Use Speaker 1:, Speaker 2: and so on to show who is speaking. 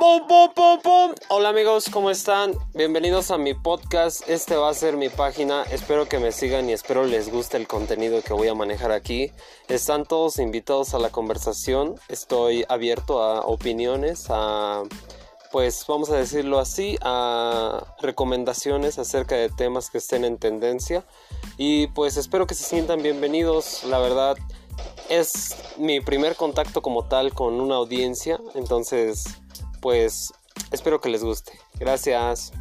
Speaker 1: ¡Pum, pum, pum, pum! Hola amigos, ¿cómo están? Bienvenidos a mi podcast. Este va a ser mi página. Espero que me sigan y espero les guste el contenido que voy a manejar aquí. Están todos invitados a la conversación. Estoy abierto a opiniones, a pues vamos a decirlo así, a recomendaciones acerca de temas que estén en tendencia. Y pues espero que se sientan bienvenidos. La verdad, es mi primer contacto como tal con una audiencia. Entonces, pues espero que les guste. Gracias.